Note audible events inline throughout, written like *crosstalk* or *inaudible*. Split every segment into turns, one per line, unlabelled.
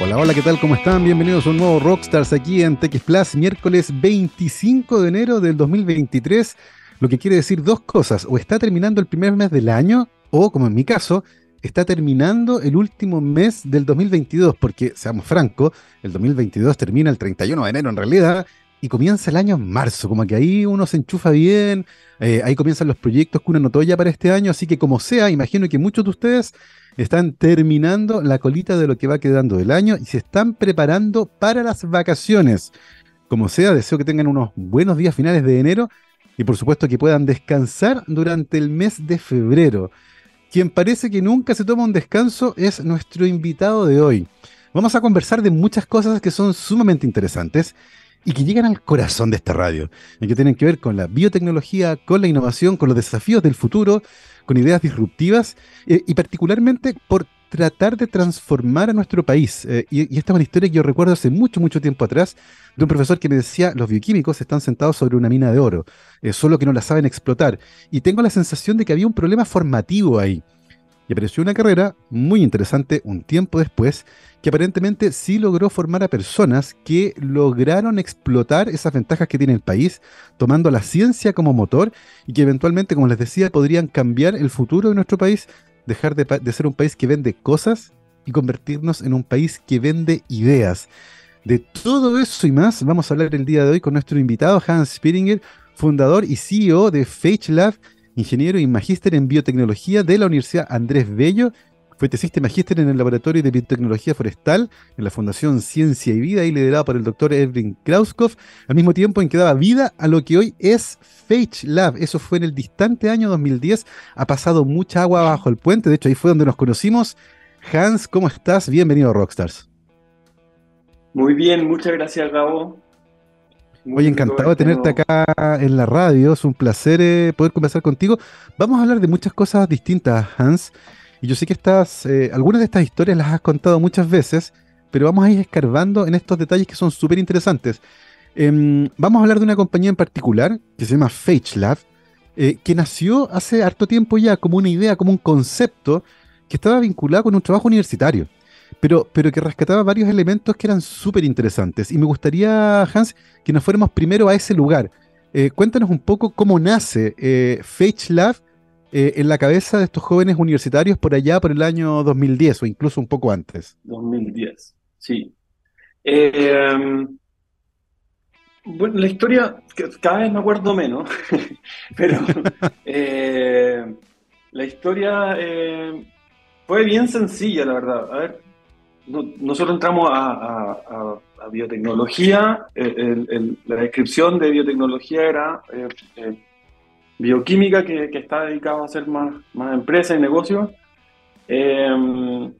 Hola, hola, ¿qué tal? ¿Cómo están? Bienvenidos a un nuevo Rockstars aquí en TX Plus, miércoles 25 de enero del 2023, lo que quiere decir dos cosas, o está terminando el primer mes del año, o como en mi caso, está terminando el último mes del 2022, porque, seamos francos, el 2022 termina el 31 de enero en realidad, y comienza el año en marzo, como que ahí uno se enchufa bien, eh, ahí comienzan los proyectos que uno anotó ya para este año, así que como sea, imagino que muchos de ustedes están terminando la colita de lo que va quedando del año y se están preparando para las vacaciones. Como sea, deseo que tengan unos buenos días finales de enero y por supuesto que puedan descansar durante el mes de febrero. Quien parece que nunca se toma un descanso es nuestro invitado de hoy. Vamos a conversar de muchas cosas que son sumamente interesantes y que llegan al corazón de esta radio, y que tienen que ver con la biotecnología, con la innovación, con los desafíos del futuro, con ideas disruptivas eh, y particularmente por tratar de transformar a nuestro país. Eh, y, esta es una historia que yo recuerdo hace mucho, mucho tiempo atrás, de un profesor que me decía, los bioquímicos están sentados sobre una mina de oro, eh, solo que no la saben explotar. Y tengo la sensación de que había un problema formativo ahí. Y apareció una carrera muy interesante un tiempo después, que aparentemente sí logró formar a personas que lograron explotar esas ventajas que tiene el país, tomando la ciencia como motor y que eventualmente, como les decía, podrían cambiar el futuro de nuestro país, dejar de, ser un país que vende cosas y convertirnos en un país que vende ideas. De todo eso y más vamos a hablar el día de hoy con nuestro invitado Hans Spiringer, fundador y CEO de Fage Lab, ingeniero y magíster en biotecnología de la Universidad Andrés Bello. Fue tesista y magíster en el Laboratorio de Biotecnología Forestal en la Fundación Ciencia y Vida y liderado por el doctor Edwin Krauskopf, al mismo tiempo en que daba vida a lo que hoy es Fage Lab. Eso fue en el distante año 2010. Ha pasado mucha agua bajo el puente, de hecho ahí fue donde nos conocimos. Hans, ¿cómo estás? Bienvenido a Rockstars.
Muy bien, muchas gracias Gabo.
Muy encantado de tenerte acá en la radio. Es un placer eh, poder conversar contigo. Vamos a hablar de muchas cosas distintas, Hans. Y yo sé que estas, eh, algunas de estas historias las has contado muchas veces, pero vamos a ir escarbando en estos detalles que son súper interesantes. Em, vamos a hablar de una compañía en particular que se llama FageLab, eh, que nació hace harto tiempo ya como una idea, como un concepto que estaba vinculado con un trabajo universitario pero, pero que rescataba varios elementos que eran súper interesantes. Y me gustaría, Hans, que nos fuéramos primero a ese lugar. Eh, cuéntanos un poco cómo nace eh, Lab eh, en la cabeza de estos jóvenes universitarios por allá, por el año 2010 o incluso un poco antes.
2010, sí. Em, bueno, la historia, cada vez me acuerdo menos, *laughs* pero *laughs* eh, la historia fue bien sencilla, la verdad. A ver, nosotros entramos a, biotecnología, eh, la descripción de biotecnología era eh, eh, bioquímica que, está dedicado a hacer más, más empresa y negocio. Em,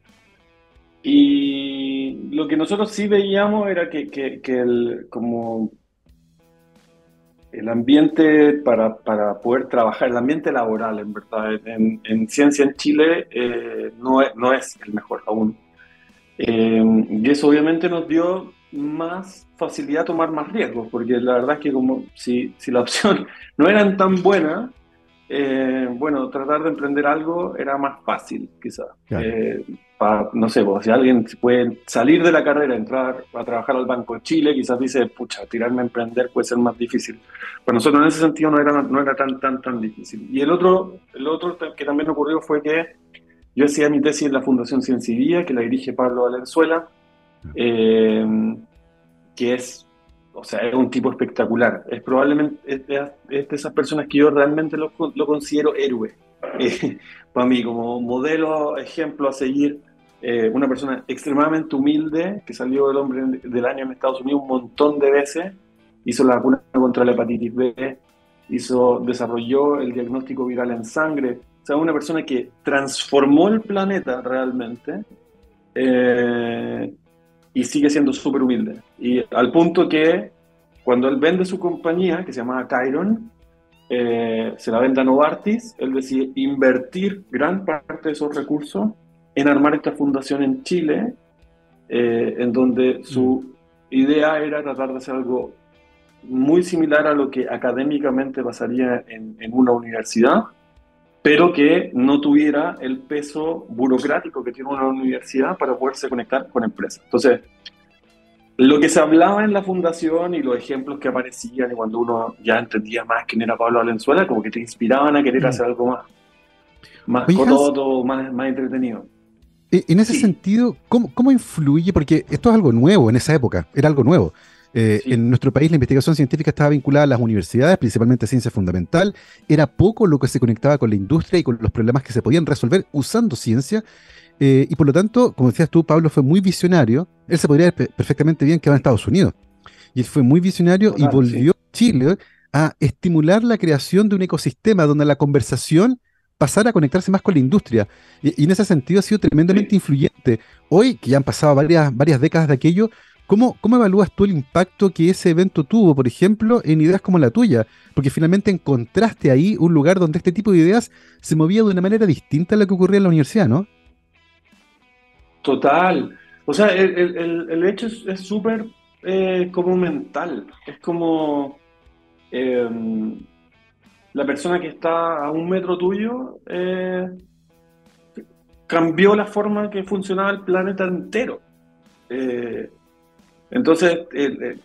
y lo que nosotros sí veíamos era que, el, como el ambiente para, poder trabajar, el ambiente laboral, en verdad, en, ciencia en Chile no, no es el mejor aún. Eh, y eso obviamente nos dio más facilidad tomar más riesgos, porque la verdad es que como si, si la *laughs* opción no eran tan buena, eh, bueno, tratar de emprender algo era más fácil, quizás. Eh, no sé, pues, si alguien puede salir de la carrera, entrar a trabajar al Banco de Chile, quizás dice, pucha, tirarme a emprender puede ser más difícil. Para nosotros en ese sentido no era, no era tan, tan, tan difícil. Y el otro, el otro que también ocurrió fue que yo hacía mi tesis en la Fundación Ciencia y Vida, que la dirige Pablo Valenzuela, eh, que es, o sea, es un tipo espectacular. Es probablemente de, esas personas que yo realmente lo, considero héroe. *laughs* Eh, para mí, como modelo, ejemplo a seguir, eh, una persona extremadamente humilde, que salió del hombre del año en Estados Unidos un montón de veces, hizo la vacuna contra la hepatitis B, hizo, desarrolló el diagnóstico viral en sangre, sea, una persona que transformó el planeta realmente eh, y sigue siendo súper humilde. Y al punto que cuando él vende su compañía, que se llama Chiron, eh, se la vende a Novartis, él decide invertir gran parte de esos recursos en armar esta fundación en Chile, eh, en donde su mm. idea era tratar de hacer algo muy similar a lo que académicamente pasaría en, en una universidad, pero que no tuviera el peso burocrático que tiene una universidad para poderse conectar con empresas. Entonces, lo que se hablaba en la fundación y los ejemplos que aparecían y cuando uno ya entendía más quién era Pablo Valenzuela, como que te inspiraban a querer mm. hacer algo más, más cototo, más, más entretenido.
En ese sentido, ¿cómo, ¿cómo, influye? Porque esto es algo nuevo en esa época, era algo nuevo. Eh, en nuestro país la investigación científica estaba vinculada a las universidades, principalmente a ciencia fundamental. Era poco lo que se conectaba con la industria y con los problemas que se podían resolver usando ciencia. Eh, y por lo tanto, como decías tú, Pablo fue muy visionario. Él se podría ver perfectamente bien que va en Estados Unidos. Y él fue muy visionario y volvió a Chile a estimular la creación de un ecosistema donde la conversación pasara a conectarse más con la industria. Y, en ese sentido ha sido tremendamente influyente. Hoy, que ya han pasado varias, varias décadas de aquello, ¿Cómo, ¿Cómo evalúas tú el impacto que ese evento tuvo, por ejemplo, en ideas como la tuya? Porque finalmente encontraste ahí un lugar donde este tipo de ideas se movía de una manera distinta a lo que ocurría en la universidad, ¿no?
Total. O sea, el, hecho es súper eh, como mental. Es como em, la persona que está a un metro tuyo eh, cambió la forma que funcionaba el planeta entero. Eh, entonces,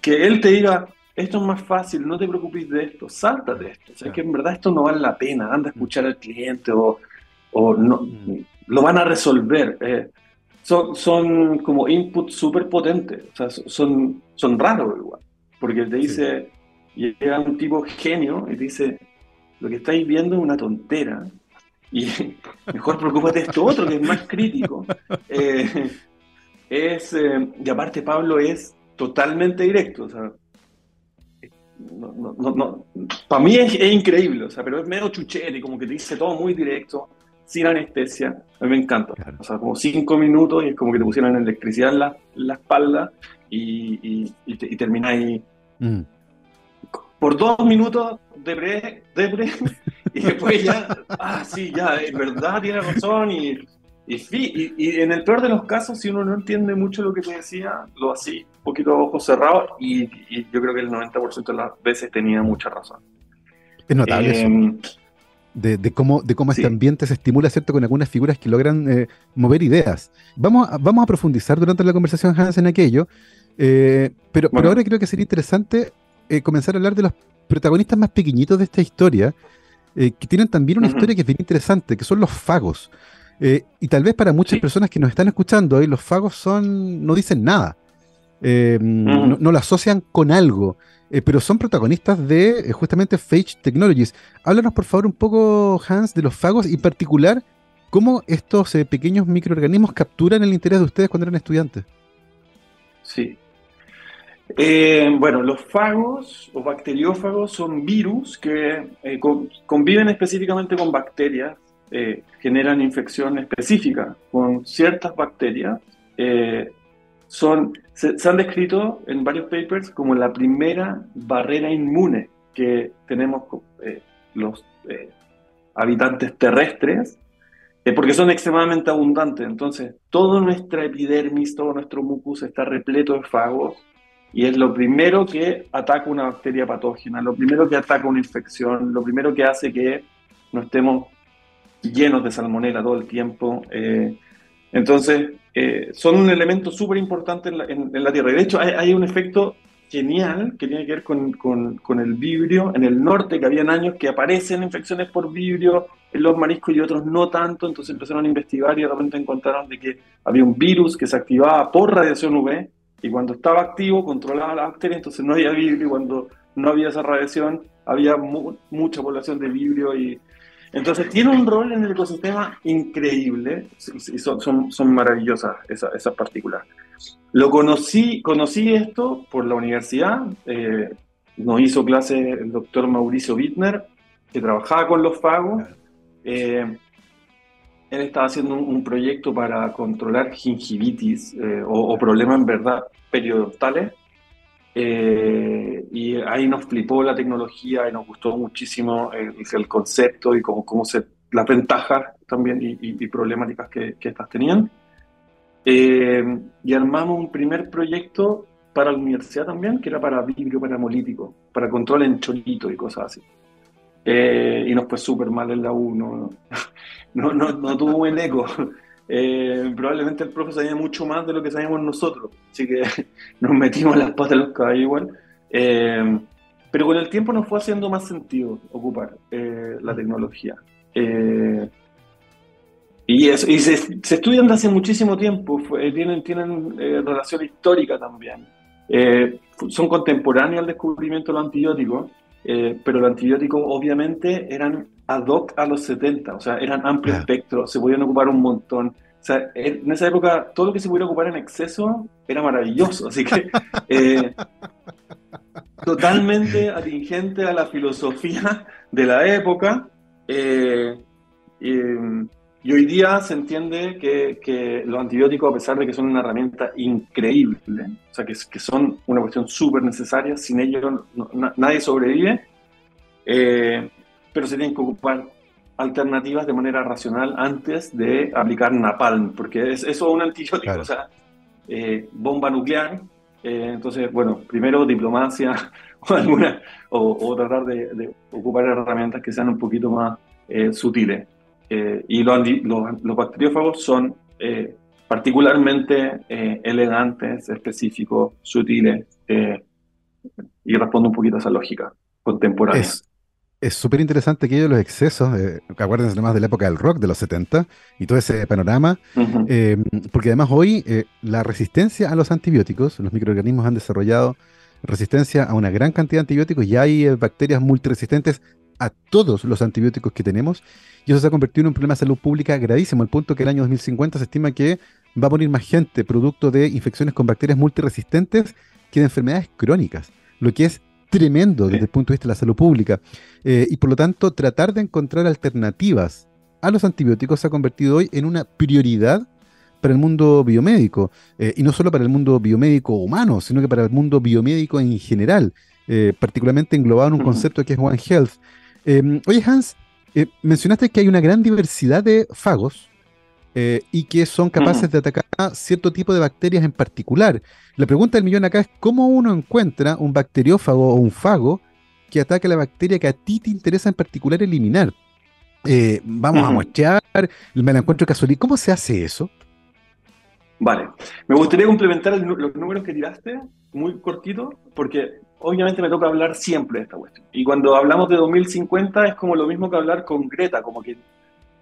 que él te diga, esto es más fácil, no te preocupes de esto, sáltate de esto. O sea, que en verdad esto no vale la pena, anda a escuchar al cliente o, o no, mm. lo van a resolver. Eh, son, son como inputs súper potentes, o sea, son, son raros igual, porque te dice, llega un tipo genio y te dice, lo que estáis viendo es una tontera, y *laughs* mejor preocúpate de esto otro que es más crítico. *laughs* Eh, es, eh, y aparte Pablo es totalmente directo, o sea, no, no, no, para mí es, increíble, o sea, pero es medio chuchete, como que te dice todo muy directo, sin anestesia, a mí me encanta, o sea, como cinco minutos y es como que te pusieran electricidad en la, la espalda y, y, y, termináis mm. por dos minutos de bre, de bre, *laughs* y después ya, ah, sí, ya, es verdad, tiene razón y y, y, en el peor de los casos, si uno no entiende mucho lo que te decía, lo hacía un poquito a ojos cerrados y, yo creo que el 90% de las veces tenía mucha razón.
Es notable eso. Em, de, cómo, de cómo este ambiente se estimula, ¿cierto? Con algunas figuras que logran eh, mover ideas. Vamos a, vamos a profundizar durante la conversación, Hans, en aquello. Eh, pero, pero ahora creo que sería interesante eh, comenzar a hablar de los protagonistas más pequeñitos de esta historia, que tienen también una historia que es bien interesante, que son los fagos. Eh, y tal vez para muchas personas que nos están escuchando hoy, los fagos son, no dicen nada. Eh, no, lo asocian con algo, eh, pero son protagonistas de justamente Phage Technologies. Háblanos por favor un poco, Hans, de los fagos y en particular cómo estos pequeños microorganismos capturan el interés de ustedes cuando eran estudiantes.
Sí. bueno, los fagos o bacteriófagos son virus que conviven específicamente con bacterias eh, generan infección específica con ciertas bacterias. Eh, son, se, han descrito en varios papers como la primera barrera inmune que tenemos eh, los habitantes terrestres, porque son extremadamente abundantes. Entonces, toda nuestra epidermis, todo nuestro mucus está repleto de fagos y es lo primero que ataca una bacteria patógena, lo primero que ataca una infección, lo primero que hace que no estemos llenos de salmonela todo el tiempo. Eh, entonces, eh, son un elemento súper importante en, la Tierra. De hecho, hay, un efecto genial que tiene que ver con, con, el vibrio en el norte, que habían años que aparecen infecciones por vibrio en los mariscos y otros no tanto. Entonces empezaron a investigar y de repente encontraron de que había un virus que se activaba por radiación UV y cuando estaba activo controlaba la bacteria, entonces no había vibrio y cuando no había esa radiación había mucha población de vibrio y entonces tiene un rol en el ecosistema increíble y son, son, son maravillosas esas, esas, partículas. Lo conocí, conocí esto por la universidad, eh, nos hizo clase el doctor Mauricio Wittner, que trabajaba con los fagos. Eh, él estaba haciendo un, proyecto para controlar gingivitis eh, o, o, problemas en verdad periodontales eh, y ahí nos flipó la tecnología y nos gustó muchísimo el, el concepto y cómo, cómo se, las ventajas también y, problemáticas que, que, estas tenían. Eh, y armamos un primer proyecto para la universidad también, que era para vidrio paramolítico, para control en chorito y cosas así. eh, y nos fue súper mal en la U, no, no, no, tuvo buen eco. Eh, probablemente el profe sabía mucho más de lo que sabíamos nosotros, así que *laughs* nos metimos las patas en los caballos igual. Eh, pero con el tiempo nos fue haciendo más sentido ocupar la tecnología. y, eso, y se, se, estudian desde hace muchísimo tiempo, tienen, tienen relación histórica también. son contemporáneos al descubrimiento de los antibióticos eh, pero los antibióticos obviamente eran ad hoc a los 70, o sea, eran amplio espectro, se podían ocupar un montón. O sea, en esa época todo lo que se pudiera ocupar en exceso era maravilloso, así que *laughs* eh, totalmente atingente a la filosofía de la época. Eh, y hoy día se entiende que, los antibióticos, a pesar de que son una herramienta increíble, o sea, que, que son una cuestión súper necesaria, sin ellos nadie sobrevive, eh, pero se tienen que ocupar alternativas de manera racional antes de aplicar napalm, porque es, eso es un antibiótico, o sea, eh, bomba nuclear. Eh, entonces, bueno, primero diplomacia *laughs* o alguna, o, tratar de, de, ocupar herramientas que sean un poquito más sutiles. Eh, y los, los, bacteriófagos son eh, particularmente eh, elegantes, específicos, sutiles, y respondo un poquito a esa lógica contemporánea.
Es súper interesante aquello de los excesos, acuérdense más de la época del rock de los 70 y todo ese panorama, porque además hoy la resistencia a los antibióticos, los microorganismos han desarrollado resistencia a una gran cantidad de antibióticos y hay bacterias multiresistentes a todos los antibióticos que tenemos y eso se ha convertido en un problema de salud pública gravísimo, al punto que el año 2050 se estima que va a morir más gente producto de infecciones con bacterias multiresistentes que de enfermedades crónicas, lo que es tremendo desde el punto de vista de la salud pública. Eh, y por lo tanto, tratar de encontrar alternativas a los antibióticos se ha convertido hoy en una prioridad para el mundo biomédico, eh, y no solo para el mundo biomédico humano, sino que para el mundo biomédico en general, eh, particularmente englobado en un concepto que es One Health. oye, Hans, mencionaste que hay una gran diversidad de fagos eh, y que son capaces de atacar a cierto tipo de bacterias en particular. La pregunta del millón acá es cómo uno encuentra un bacteriófago o un fago que ataque a la bacteria que a ti te interesa en particular eliminar. Eh, vamos a mostrar, me la encuentro casualidad. ¿Cómo se hace eso?
Vale, me gustaría complementar los números que tiraste, muy cortito, porque obviamente me toca hablar siempre de esta cuestión. Y cuando hablamos de 2050 es como lo mismo que hablar con Greta, como que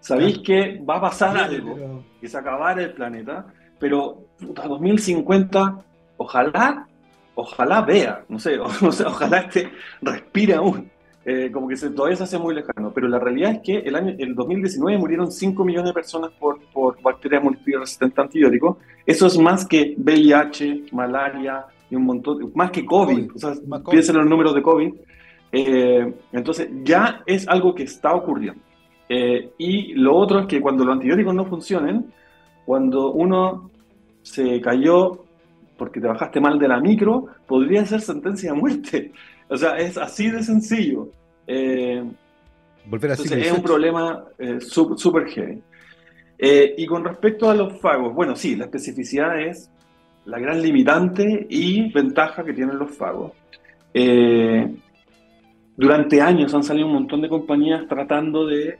sabéis que va a pasar algo, que se acabará el planeta, pero puta, 2050, ojalá, ojalá vea, no sé, *laughs* ojalá este respire aún. Eh, como que se, todavía se hace muy lejano, pero la realidad es que el año el 2019 murieron 5 millones de personas por, por bacterias multiresistentes a antibióticos. Eso es más que VIH, malaria, y un montón, más que COVID, o sea, piensen en los números de COVID. Eh, entonces, ya es algo que está ocurriendo. Eh, y lo otro es que cuando los antibióticos no funcionen, cuando uno se cayó porque te bajaste mal de la micro, podría ser sentencia de muerte. *laughs* O sea, es así de sencillo. Eh, Volver entonces, es un problema súper heavy. y con respecto a los fagos, bueno, sí, la especificidad es la gran limitante y ventaja que tienen los fagos. Eh, durante años han salido un montón de compañías tratando de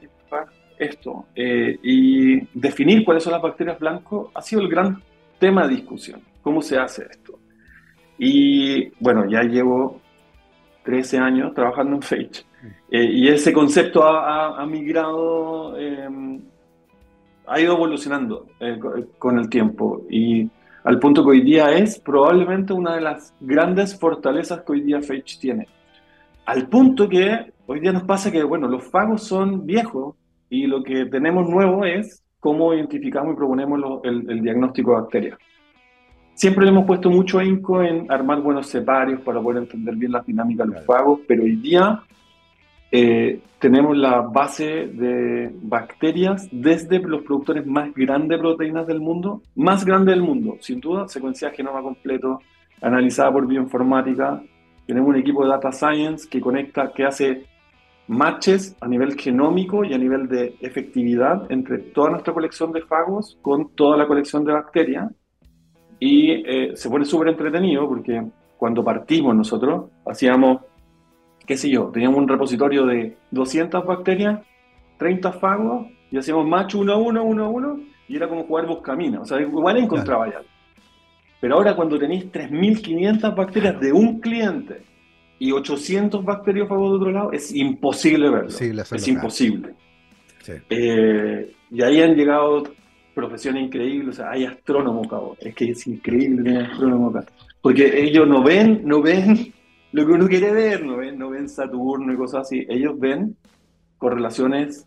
esto eh, y definir cuáles son las bacterias blancos ha sido el gran tema de discusión. ¿Cómo se hace esto? Y bueno, ya llevo 13 años trabajando en Phage eh, y ese concepto ha, migrado, ha ido evolucionando con el tiempo y al punto que hoy día es probablemente una de las grandes fortalezas que hoy día Fetch tiene. Al punto que hoy día nos pasa que, bueno, los fagos son viejos y lo que tenemos nuevo es cómo identificamos y proponemos el, diagnóstico de bacterias. Siempre le hemos puesto mucho ahínco en armar buenos separios para poder entender bien las dinámicas de los fagos, pero hoy día eh, tenemos la base de bacterias desde los productores más grandes de proteínas del mundo, más grande del mundo, sin duda, secuencia de genoma completo, analizada por bioinformática. Tenemos un equipo de data science que conecta, que hace matches a nivel genómico y a nivel de efectividad entre toda nuestra colección de fagos con toda la colección de bacterias. Y eh, se pone súper entretenido porque cuando partimos nosotros hacíamos qué sé yo, teníamos un repositorio de 200 bacterias, 30 fagos, y hacíamos match 1 a 1, 1 a 1, y era como jugar buscamina. O sea, igual encontraba ya. Pero ahora cuando tenéis 3.500 bacterias de un cliente y 800 bacteriófagos de otro lado, es imposible verlo. es imposible. Eh, y ahí han llegado profesiones increíbles, o sea, hay astrónomos, cabrón. Es que es increíble tener astrónomos acá. Porque ellos no ven, no ven *laughs* lo que uno quiere ver, no ven, no ven Saturno y cosas así. Ellos ven correlaciones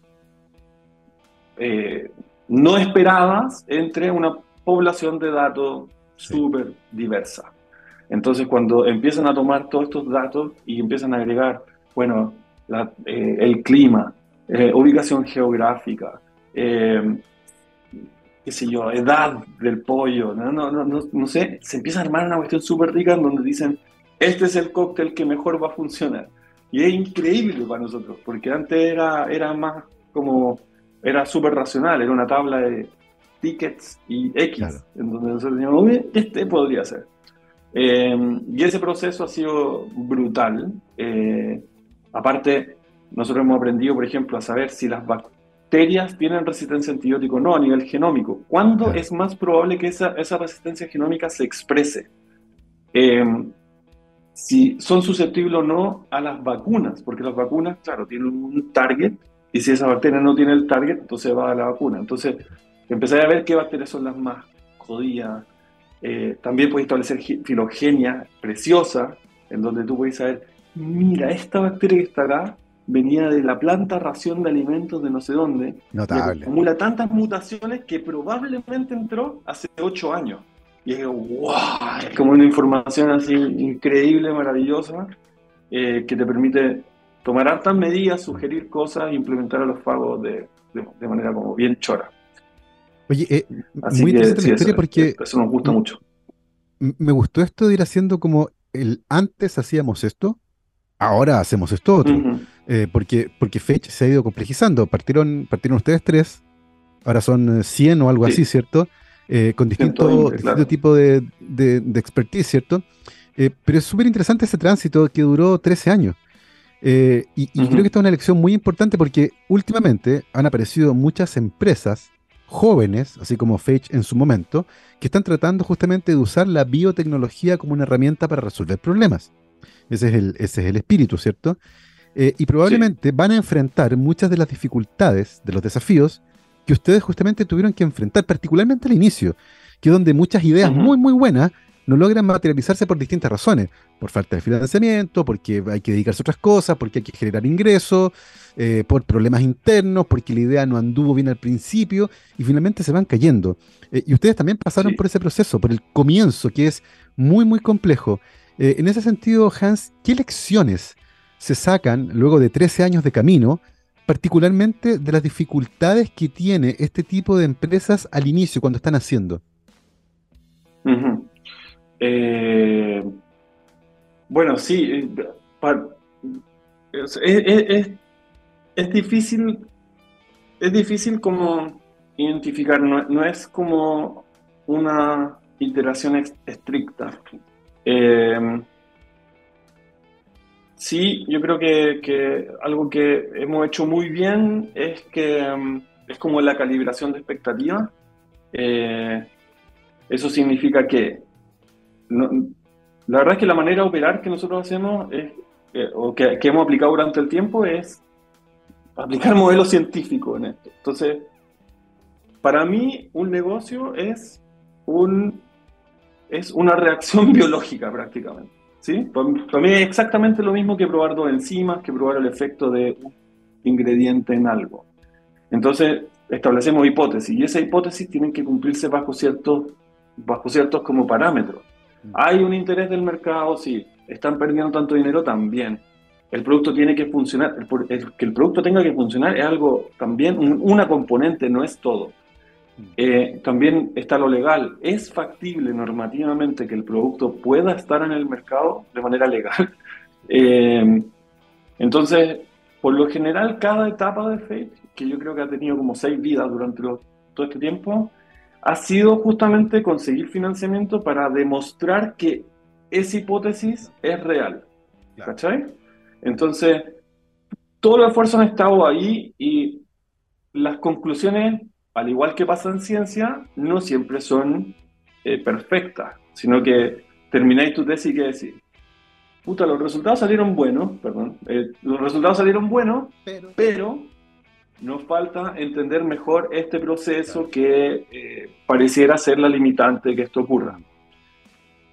eh, no esperadas entre una población de datos súper diversa. Entonces, cuando empiezan a tomar todos estos datos y empiezan a agregar, bueno, eh, el clima, eh, ubicación geográfica, eh, qué sé yo, edad del pollo, no, no, no, no, sé, se empieza a armar una cuestión súper rica en donde dicen, este es el cóctel que mejor va a funcionar. Y es increíble para nosotros, porque antes era, era más como, era súper racional, era una tabla de tickets y X, en donde nosotros decíamos, este podría ser. Eh, y ese proceso ha sido brutal. Eh, aparte, nosotros hemos aprendido, por ejemplo, a saber si las bacterias tienen resistencia antibiótico o no a nivel genómico. ¿Cuándo es más probable que esa, esa resistencia genómica se exprese? Eh, si son susceptibles o no a las vacunas, porque las vacunas, claro, tienen un target, y si esa bacteria no tiene el target, entonces va a la vacuna. Entonces, empezar a ver qué bacterias son las más jodidas. Eh, también puedes establecer filogenia preciosa, en donde tú puedes saber, mira, esta bacteria que está acá venía de la planta ración de alimentos de no sé dónde.
Notable.
acumula tantas mutaciones que probablemente entró hace ocho años. Y es, wow, es como una información así increíble, maravillosa, eh, que te permite tomar altas medidas, sugerir cosas e implementar a los fagos de, de, manera como bien chora.
Oye, eh, muy interesante la historia porque...
Eso nos gusta mucho.
Me gustó esto de ir haciendo como el antes hacíamos esto, ahora hacemos esto otro. Eh, porque, porque Fetch se ha ido complejizando. Partieron, partieron ustedes tres, ahora son 100 o algo así, ¿cierto? Eh, con distinto, tipo de, expertise, ¿cierto? Eh, pero es súper interesante ese tránsito que duró 13 años. Eh, y, creo que esta es una lección muy importante porque últimamente han aparecido muchas empresas jóvenes, así como Fetch en su momento, que están tratando justamente de usar la biotecnología como una herramienta para resolver problemas. Ese es el, ese es el espíritu, ¿cierto? y probablemente van a enfrentar muchas de las dificultades, de los desafíos que ustedes justamente tuvieron que enfrentar, particularmente al inicio, que es donde muchas ideas muy, muy buenas no logran materializarse por distintas razones, por falta de financiamiento, porque hay que dedicarse a otras cosas, porque hay que generar ingresos, eh, por problemas internos, porque la idea no anduvo bien al principio y finalmente se van cayendo. Eh, y ustedes también pasaron por ese proceso, por el comienzo, que es muy, muy complejo. Eh, en ese sentido, Hans, ¿qué lecciones se sacan luego de 13 años de camino particularmente de las dificultades que tiene este tipo de empresas al inicio, cuando están haciendo.
Eh, bueno, sí, eh, es, difícil, es difícil como identificar, no, es como una iteración estricta. Eh, Sí, yo creo que, algo que hemos hecho muy bien es que mm, es como la calibración de expectativas. Eh, eso significa que la verdad es que la manera de operar que nosotros hacemos es, eh, o que, hemos aplicado durante el tiempo es aplicar *laughs* modelos científicos en esto. Entonces, para mí un negocio es, un, es una reacción *laughs* biológica prácticamente. ¿sí? Para, mí es exactamente lo mismo que probar dos enzimas, que probar el efecto de un ingrediente en algo. Entonces, establecemos hipótesis y esas hipótesis tienen que cumplirse bajo ciertos, bajo ciertos como parámetros. Mm. ¿Hay un interés del mercado? Sí. ¿Están perdiendo tanto dinero? También. El producto tiene que funcionar. que el producto tenga que funcionar es algo también, una componente, no es todo. Eh, también está lo legal. ¿Es factible normativamente que el producto pueda estar en el mercado de manera legal? *laughs* Eh, entonces, por lo general, cada etapa de Fate, que yo creo que ha tenido como seis vidas durante todo este tiempo, ha sido justamente conseguir financiamiento para demostrar que esa hipótesis es real. ¿Cachai? Entonces, todos los esfuerzos han estado ahí y las conclusiones, al igual que pasa en ciencia, no siempre son eh, perfectas, sino que termináis tu tesis y que decís, puta, los resultados salieron buenos, perdón, eh, los resultados salieron buenos, pero, nos falta entender mejor este proceso que eh, pareciera ser la limitante que esto ocurra.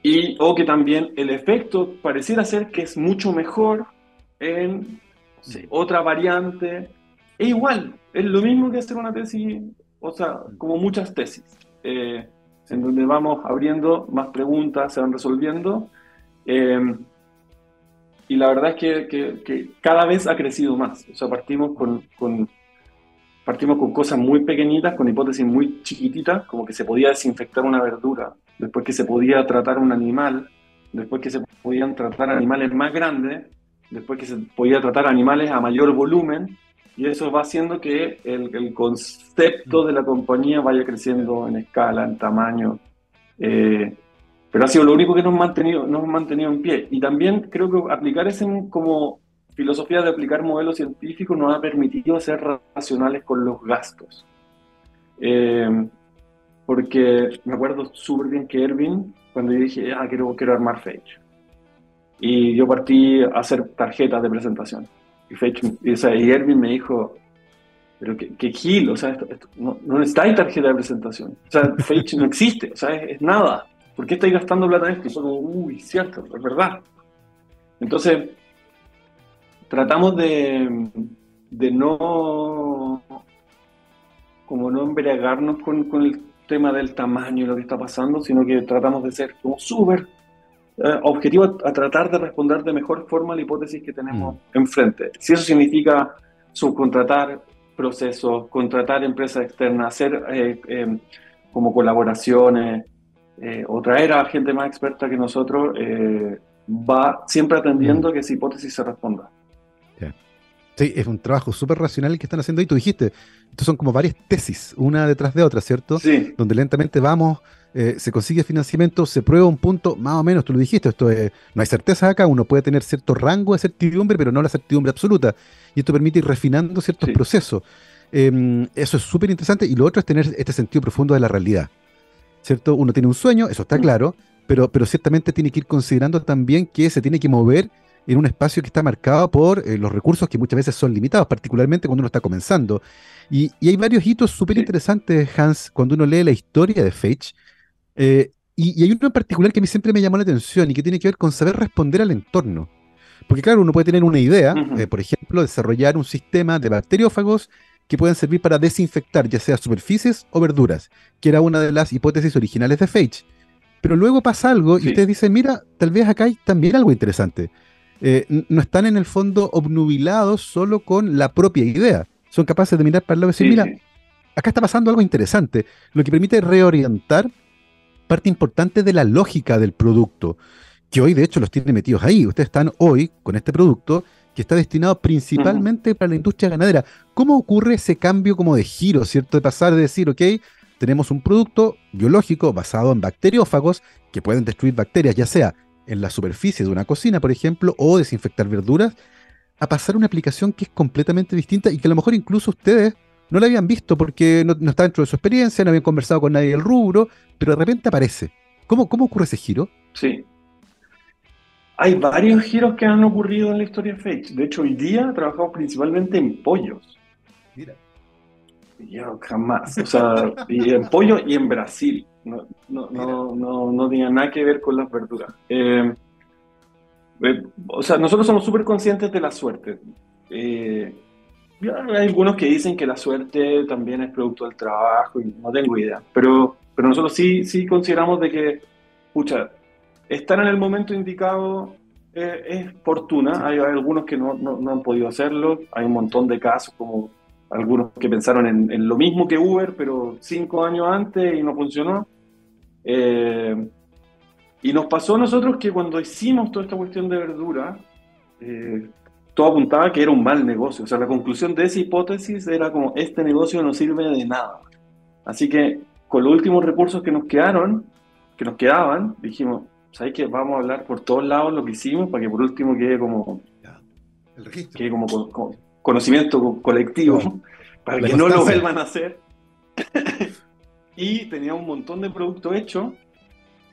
Y, o que también el efecto pareciera ser que es mucho mejor en otra variante. Es igual, es lo mismo que hacer una tesis, o sea, como muchas tesis, eh, en donde vamos abriendo más preguntas, se van resolviendo. Eh, y la verdad es que, que, cada vez ha crecido más. O sea, partimos con, con, partimos con cosas muy pequeñitas, con hipótesis muy chiquititas, como que se podía desinfectar una verdura, después que se podía tratar un animal, después que se podían tratar animales más grandes, después que se podía tratar animales a mayor volumen, y eso va haciendo que el, el concepto de la compañía vaya creciendo en escala, en tamaño. Eh, pero ha sido lo único que nos ha mantenido, nos mantenido en pie. Y también creo que aplicar ese como filosofía de aplicar modelos científicos nos ha permitido ser racionales con los gastos. Eh, porque me acuerdo súper bien que Erwin, cuando yo dije, ah, quiero, quiero armar Fetch, y yo partí a hacer tarjetas de presentación. Y, Fetch, y, y Erwin me dijo, pero qué, qué gil, o sea, no, no necesitáis tarjeta de presentación. O sea, Fetch no existe, o sea, es, nada. ¿Por qué estáis gastando plata en esto? Y fue como, uy, cierto, es verdad. Entonces, tratamos de, de no, como no embriagarnos con, con el tema del tamaño y lo que está pasando, sino que tratamos de ser como súper eh, objetivo a, tratar de responder de mejor forma a la hipótesis que tenemos mm. enfrente. Si eso significa subcontratar procesos, contratar empresas externas, hacer eh, eh, como colaboraciones o traer a gente más experta que nosotros, va siempre atendiendo mm. que esa hipótesis se responda.
Sí, es un trabajo súper racional el que están haciendo ahí. Tú dijiste, estos son como varias tesis, una detrás de otra, ¿cierto?
Sí.
Donde lentamente vamos eh, se consigue financiamiento, se prueba un punto, más o menos, tú lo dijiste, esto no hay certeza acá, uno puede tener cierto rango de certidumbre, pero no la certidumbre absoluta. Y esto permite ir refinando ciertos procesos. Em, eso es súper interesante. Y lo otro es tener este sentido profundo de la realidad. ¿Cierto? Uno tiene un sueño, eso está mm. claro, pero, pero ciertamente tiene que ir considerando también que se tiene que mover en un espacio que está marcado por eh, los recursos que muchas veces son limitados, particularmente cuando uno está comenzando. Y, hay varios hitos súper interesantes, Hans, cuando uno lee la historia de Fetch, eh, y, hay uno en particular que a mí siempre me llamó la atención y que tiene que ver con saber responder al entorno. Porque claro, uno puede tener una idea, eh, por ejemplo, desarrollar un sistema de bacteriófagos que puedan servir para desinfectar ya sea superficies o verduras, que era una de las hipótesis originales de Fage. Pero luego pasa algo y ustedes dicen, mira, tal vez acá hay también algo interesante. Eh, no están en el fondo obnubilados solo con la propia idea. Son capaces de mirar para el lado y decir, mira, acá está pasando algo interesante, lo que permite reorientar parte importante de la lógica del producto, que hoy de hecho los tiene metidos ahí. Ustedes están hoy con este producto que está destinado principalmente para la industria ganadera. ¿Cómo ocurre ese cambio como de giro, cierto? De pasar de decir, ok, tenemos un producto biológico basado en bacteriófagos que pueden destruir bacterias, ya sea en la superficie de una cocina, por ejemplo, o desinfectar verduras, a pasar a una aplicación que es completamente distinta y que a lo mejor incluso ustedes no la habían visto porque no, está dentro de su experiencia, no habían conversado con nadie del rubro, pero de repente aparece. ¿Cómo, cómo ocurre ese giro?
Sí. Hay varios giros que han ocurrido en la historia de Fetch. De hecho, hoy día trabajamos principalmente en pollos. Mira. Yo jamás. O sea, y en pollo y en Brasil. No, no, no, no, tenía nada que ver con las verduras. Eh, eh, o sea, nosotros somos súper conscientes de la suerte. Eh, hay algunos que dicen que la suerte también es producto del trabajo y no tengo idea, pero, pero nosotros sí, sí consideramos de que, escucha, estar en el momento indicado es fortuna, hay, algunos que no, no, han podido hacerlo, hay un montón de casos como algunos que pensaron en, lo mismo que Uber, pero cinco años antes y no funcionó. Eh, y nos pasó a nosotros que cuando hicimos toda esta cuestión de verdura, eh, todo apuntaba que era un mal negocio. O sea, la conclusión de esa hipótesis era como, este negocio no sirve de nada. Así que con los últimos recursos que nos quedaron, que nos quedaban, dijimos, ¿sabes qué? Vamos a hablar por todos lados lo que hicimos para que por último quede como el registro. que como, conocimiento colectivo, *laughs* para que no lo vuelvan a hacer. *laughs* y tenía un montón de productos hechos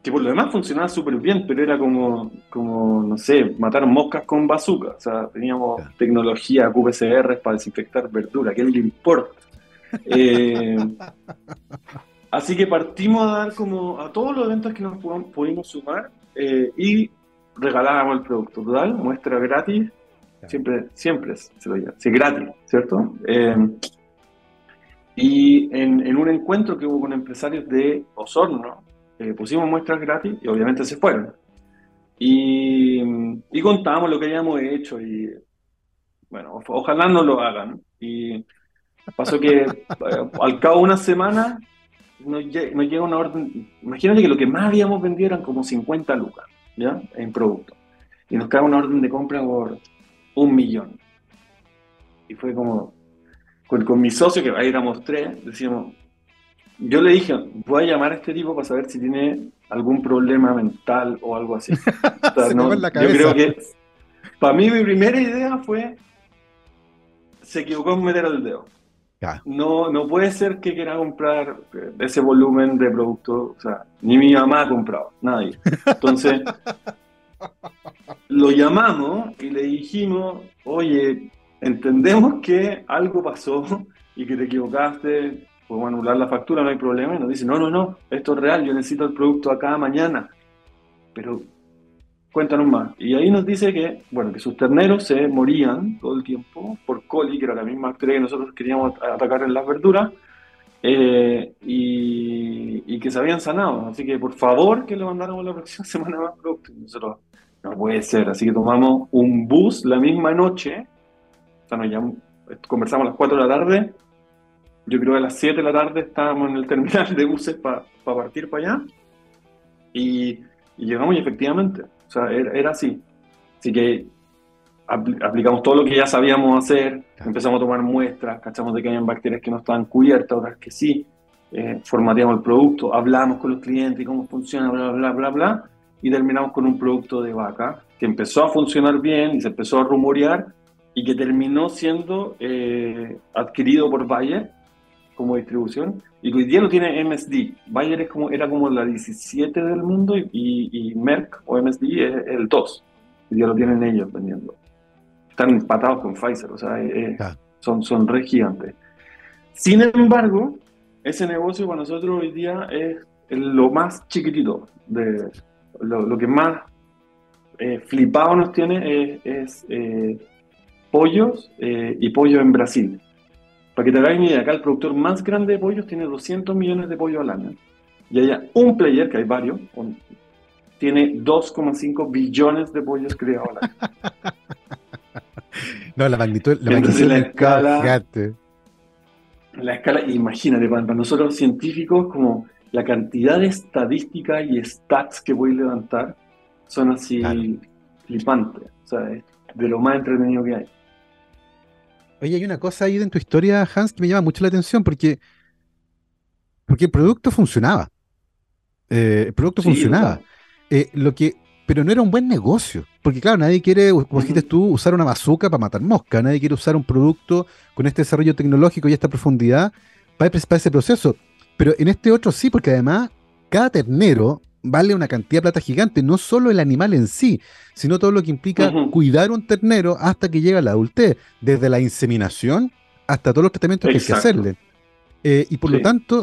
que por lo demás funcionaba súper bien, pero era como, como, no sé, matar moscas con bazooka. O sea, teníamos tecnología QPCR para desinfectar verdura, ¿qué le importa? Eh, *laughs* así que partimos a dar como a todos los eventos que nos pudimos sumar eh, y regalábamos el producto. Total, muestra gratis, siempre, siempre se lo lleva, sí, gratis, ¿cierto? Eh, y en, en, un encuentro que hubo con empresarios de Osorno, eh, pusimos muestras gratis y obviamente se fueron. Y, y contábamos lo que habíamos hecho y bueno, ojalá no lo hagan. Y pasó que *laughs* eh, al cabo de una semana nos, llega una orden, imagínate que lo que más habíamos vendido eran como 50 lucas, ¿ya? En producto. Y nos cae una orden de compra por un millón. Y fue como, con, con mi socio, que ahí éramos tres, decíamos, yo le dije, voy a llamar a este tipo para saber si tiene algún problema mental o algo así. *laughs* yo creo que para mí mi primera idea fue, se equivocó en meter el dedo. No, no puede ser que quiera comprar ese volumen de producto, o sea, ni mi mamá ha comprado, nadie. Entonces, *laughs* lo llamamos y le dijimos, oye, entendemos que algo pasó y que te equivocaste, podemos anular la factura, no hay problema. Y nos dice, no, no, no, esto es real, yo necesito el producto acá mañana. Pero cuéntanos más. Y ahí nos dice que, bueno, que sus terneros se morían todo el tiempo por coli, que era la misma bacteria que nosotros queríamos atacar en las verduras, eh, y, que se habían sanado. Así que por favor que le mandáramos la próxima *laughs* semana más productos. nosotros, no puede ser. Así que tomamos un bus la misma noche, o sea, nos llamamos, conversamos a las 4 de la tarde yo creo que a las 7 de la tarde estábamos en el terminal de buses para partir para allá. Y, llegamos y efectivamente, o sea, era, así. Así que aplicamos todo lo que ya sabíamos hacer, empezamos a tomar muestras, cachamos de que había bacterias que no estaban cubiertas, otras que sí, eh, formateamos el producto, hablamos con los clientes y cómo funciona, bla, bla, bla, bla, y terminamos con un producto de vaca que empezó a funcionar bien y se empezó a rumorear y que terminó siendo eh, adquirido por Bayer como distribución y hoy día lo tiene MSD. Bayer es como, era como la 17 del mundo y, y, Merck o MSD es el 2. Hoy día lo tienen ellos vendiendo. Están empatados con Pfizer, o sea, eh, eh, son, son re gigantes. Sin embargo, ese negocio para nosotros hoy día es lo más chiquitito, de lo, que más eh, flipado nos tiene es, pollos y pollo en Brasil. Para que te hagáis una idea, acá el productor más grande de pollos tiene 200 millones de pollos al año. Y haya un player, que hay varios, tiene 2,5 billones de pollos criados al año. *laughs*
no, la magnitud, la magnitud
la escala, la escala, imagínate, para, nosotros científicos, como la cantidad de estadísticas y stats que voy a levantar son así flipantes. O sea, de lo más entretenido que hay.
Oye, hay una cosa ahí en tu historia, Hans, que me llama mucho la atención porque, porque el producto funcionaba. Eh, el producto funcionaba. Eh, lo que, pero no era un buen negocio. Porque, claro, nadie quiere, como dijiste tú, usar una bazooka para matar mosca. Nadie quiere usar un producto con este desarrollo tecnológico y esta profundidad para, para ese proceso. Pero en este otro sí, porque además cada ternero vale una cantidad de plata gigante, no solo el animal en sí, sino todo lo que implica cuidar un ternero hasta que llega a la adultez, desde la inseminación hasta todos los tratamientos que hay que hacerle. Eh, y por lo tanto,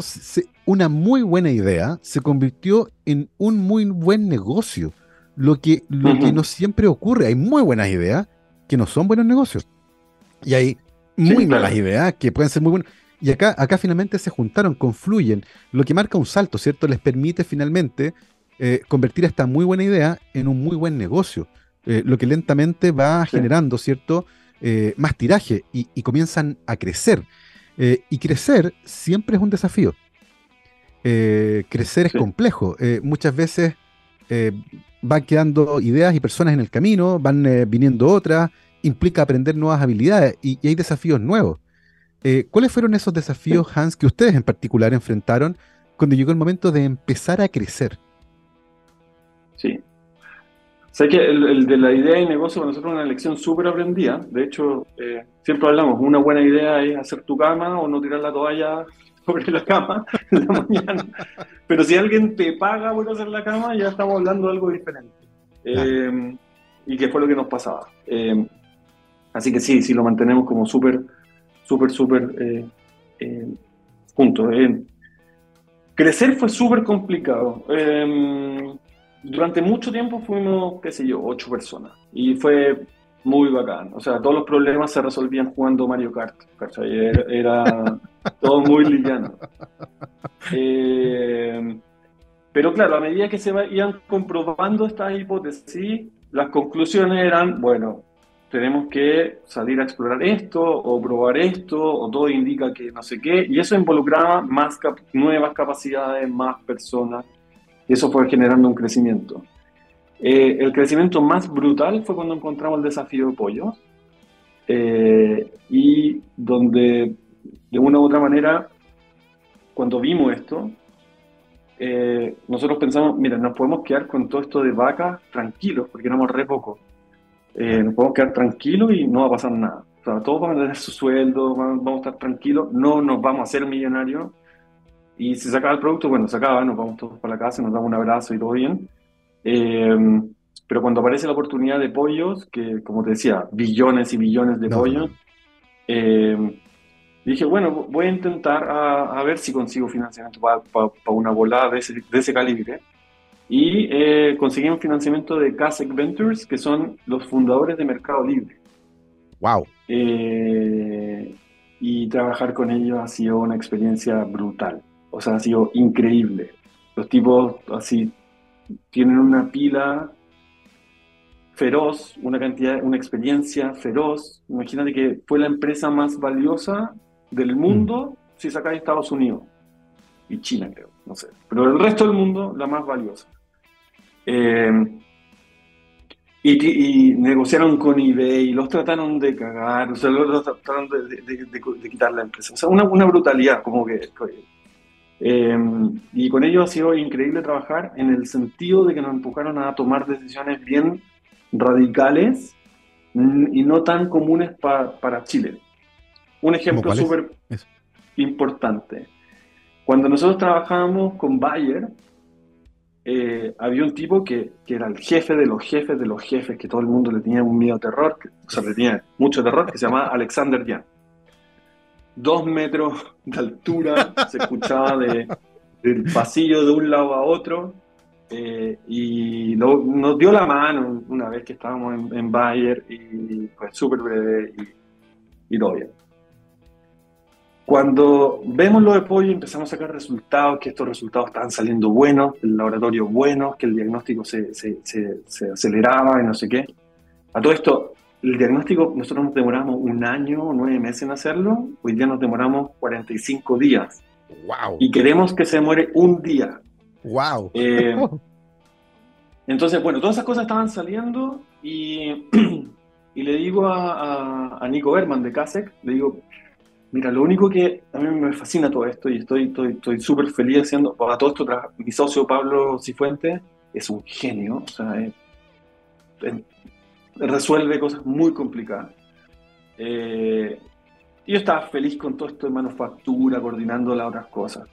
una muy buena idea se convirtió en un muy buen negocio, lo que, lo que no siempre ocurre. Hay muy buenas ideas que no son buenos negocios. Y hay muy malas ideas que pueden ser muy buenas. Y acá, acá finalmente se juntaron, confluyen, lo que marca un salto, ¿cierto? Les permite finalmente eh, convertir esta muy buena idea en un muy buen negocio, eh, lo que lentamente va generando, ¿cierto? Eh, más tiraje y, comienzan a crecer. y crecer siempre es un desafío. crecer es complejo. muchas veces van quedando ideas y personas en el camino, van viniendo otras, implica aprender nuevas habilidades y hay desafíos nuevos. Eh, ¿Cuáles fueron esos desafíos, Hans, que ustedes en particular enfrentaron cuando llegó el momento de empezar a crecer?
Sí. Sé que el, de la idea y negocio para nosotros es una lección súper aprendida. De hecho, eh, siempre hablamos, una buena idea es hacer tu cama o no tirar la toalla *laughs* sobre la cama en la mañana. Pero si alguien te paga por hacer la cama, ya estamos hablando de algo diferente. Eh, y que fue lo que nos pasaba. Eh, así que sí, sí lo mantenemos como súper, súper, súper juntos. crecer fue súper complicado durante mucho tiempo fuimos, qué sé yo, ocho personas. Y fue muy bacán. O sea, todos los problemas se resolvían jugando Mario Kart. Era, *laughs* todo muy liviano. Eh, pero claro, a medida que se iban comprobando estas hipótesis, las conclusiones eran, bueno, tenemos que salir a explorar esto o probar esto, o todo indica que no sé qué, y eso involucraba más nuevas capacidades, más personas, y eso fue generando un crecimiento. Eh, el crecimiento más brutal fue cuando encontramos el desafío de pollos eh, y donde de una u otra manera, cuando vimos esto, eh, nosotros pensamos, mira, nos podemos quedar con todo esto de vacas tranquilos, porque éramos re poco. Nos podemos quedar tranquilos y no va a pasar nada. O sea, todos van a tener su sueldo, vamos a estar tranquilos, no nos vamos a hacer millonarios, y si se acaba el producto, bueno, se acaba, nos vamos todos para la casa, nos damos un abrazo y todo bien. Eh, pero cuando aparece la oportunidad de pollos, que como te decía, billones y billones de pollos, eh, dije, bueno, voy a intentar a, ver si consigo financiamiento para una volada de ese, de ese calibre. Y eh, conseguimos financiamiento de Kasek Ventures, que son los fundadores de Mercado Libre.
¡Wow!
Eh, y trabajar con ellos ha sido una experiencia brutal. O sea, ha sido increíble. Los tipos así tienen una pila feroz, una cantidad, una experiencia feroz. Imagínate que fue la empresa más valiosa del mundo mm. si saca de Estados Unidos y China, creo, no sé. Pero el resto del mundo, la más valiosa. Eh, y, negociaron con eBay, y los trataron de cagar, o sea, los, trataron de, quitar la empresa. O sea, una, una brutalidad, como que Em, y con ellos ha sido increíble trabajar en el sentido de que nos empujaron a tomar decisiones bien radicales mm, y no tan comunes para Chile. Un ejemplo súper importante. Cuando nosotros trabajábamos con Bayer, eh, había un tipo que, que, era el jefe de los jefes de los jefes, que todo el mundo le tenía un miedo terror, o sea, le tenía mucho terror, que se llamaba *laughs* Alexander Jan dos metros de altura, se escuchaba de, del pasillo de un lado a otro. Eh, y nos dio la mano una vez que estábamos en, Bayer y fue súper breve y, y, todo bien. Cuando vemos lo de pollo y empezamos a sacar resultados, que estos resultados estaban saliendo buenos, el laboratorio bueno, que el diagnóstico se, se, se, se aceleraba y no sé qué. A todo esto, el diagnóstico, nosotros nos demoramos un año o nueve meses en hacerlo, hoy día nos demoramos 45 días.
¡Wow!
Y queremos que se muere un día.
¡Wow!
Eh, *laughs* entonces, bueno, todas esas cosas estaban saliendo y, *clears throat* y le digo a, Nico Berman de CASEC, le digo, mira, lo único que a mí me fascina todo esto y estoy súper estoy, feliz haciendo, para todo esto, mi socio Pablo Cifuentes es un genio, o sea, es, resuelve cosas muy complicadas. Eh, yo estaba feliz con todo esto de manufactura, coordinando las otras cosas.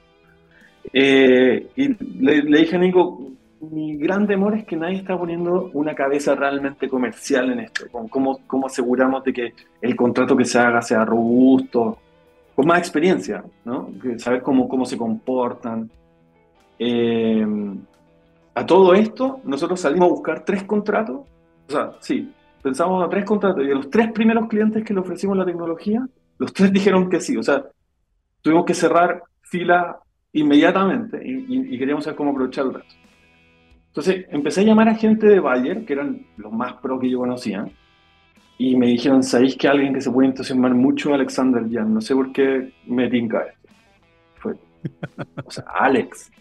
Eh, y le, dije a Nico, mi gran temor es que nadie está poniendo una cabeza realmente comercial en esto, con cómo, cómo aseguramos de que el contrato que se haga sea robusto, con más experiencia, ¿no? saber cómo, cómo se comportan. Eh, a todo esto, nosotros salimos a buscar tres contratos o sea, sí, pensamos a tres contratos y a los tres primeros clientes que le ofrecimos la tecnología, los tres dijeron que sí. O sea, tuvimos que cerrar fila inmediatamente y, queríamos saber cómo aprovechar el resto. Entonces empecé a llamar a gente de Bayer, que eran los más pro que yo conocía, y me dijeron, ¿sabéis que alguien que se puede entusiasmar mucho Alexander Jan? No sé por qué me tinca esto. Fue, o sea, Alex.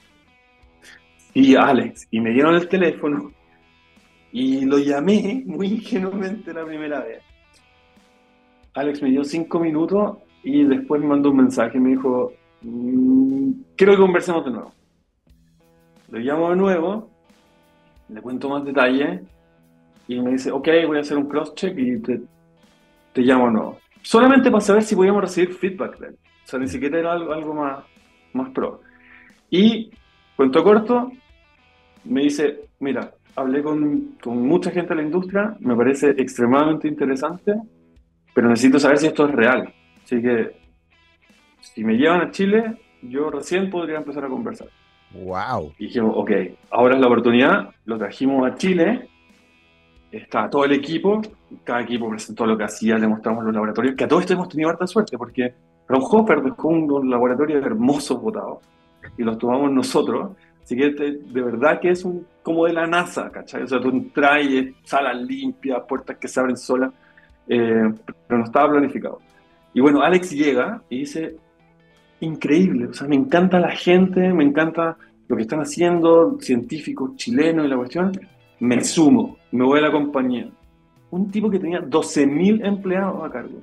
Y Alex. Y me dieron el teléfono y lo llamé muy ingenuamente la primera vez. Alex me dio cinco minutos y después me mandó un mensaje. Me dijo, mm, quiero que conversemos de nuevo. Lo llamo de nuevo, le cuento más detalles y me dice, ok, voy a hacer un cross-check y te, te llamo no. Solamente para saber si podíamos recibir feedback de él. O sea, ni siquiera era algo, algo más, más pro. Y, cuento corto, me dice, mira, hablé con, con mucha gente de la industria, me parece extremadamente interesante, pero necesito saber si esto es real. Así que, si me llevan a Chile, yo recién podría empezar a conversar.
Wow.
Y dijimos, ok, ahora es la oportunidad, lo trajimos a Chile, está todo el equipo, cada equipo presentó lo que hacía, le mostramos los laboratorios, que a todos esto hemos tenido harta suerte, porque Fraunhofer dejó un, laboratorio hermosos votados, y los tomamos nosotros, así que de, de verdad que es un, como de la NASA, ¿cachai? O sea, tú entras salas limpias, puertas que se abren solas, eh, pero no estaba planificado. Y bueno, Alex llega y dice, increíble, o sea, me encanta la gente, me encanta lo que están haciendo, científicos chilenos y la cuestión, me sumo, me voy a la compañía. Un tipo que tenía 12.000 empleados a cargo.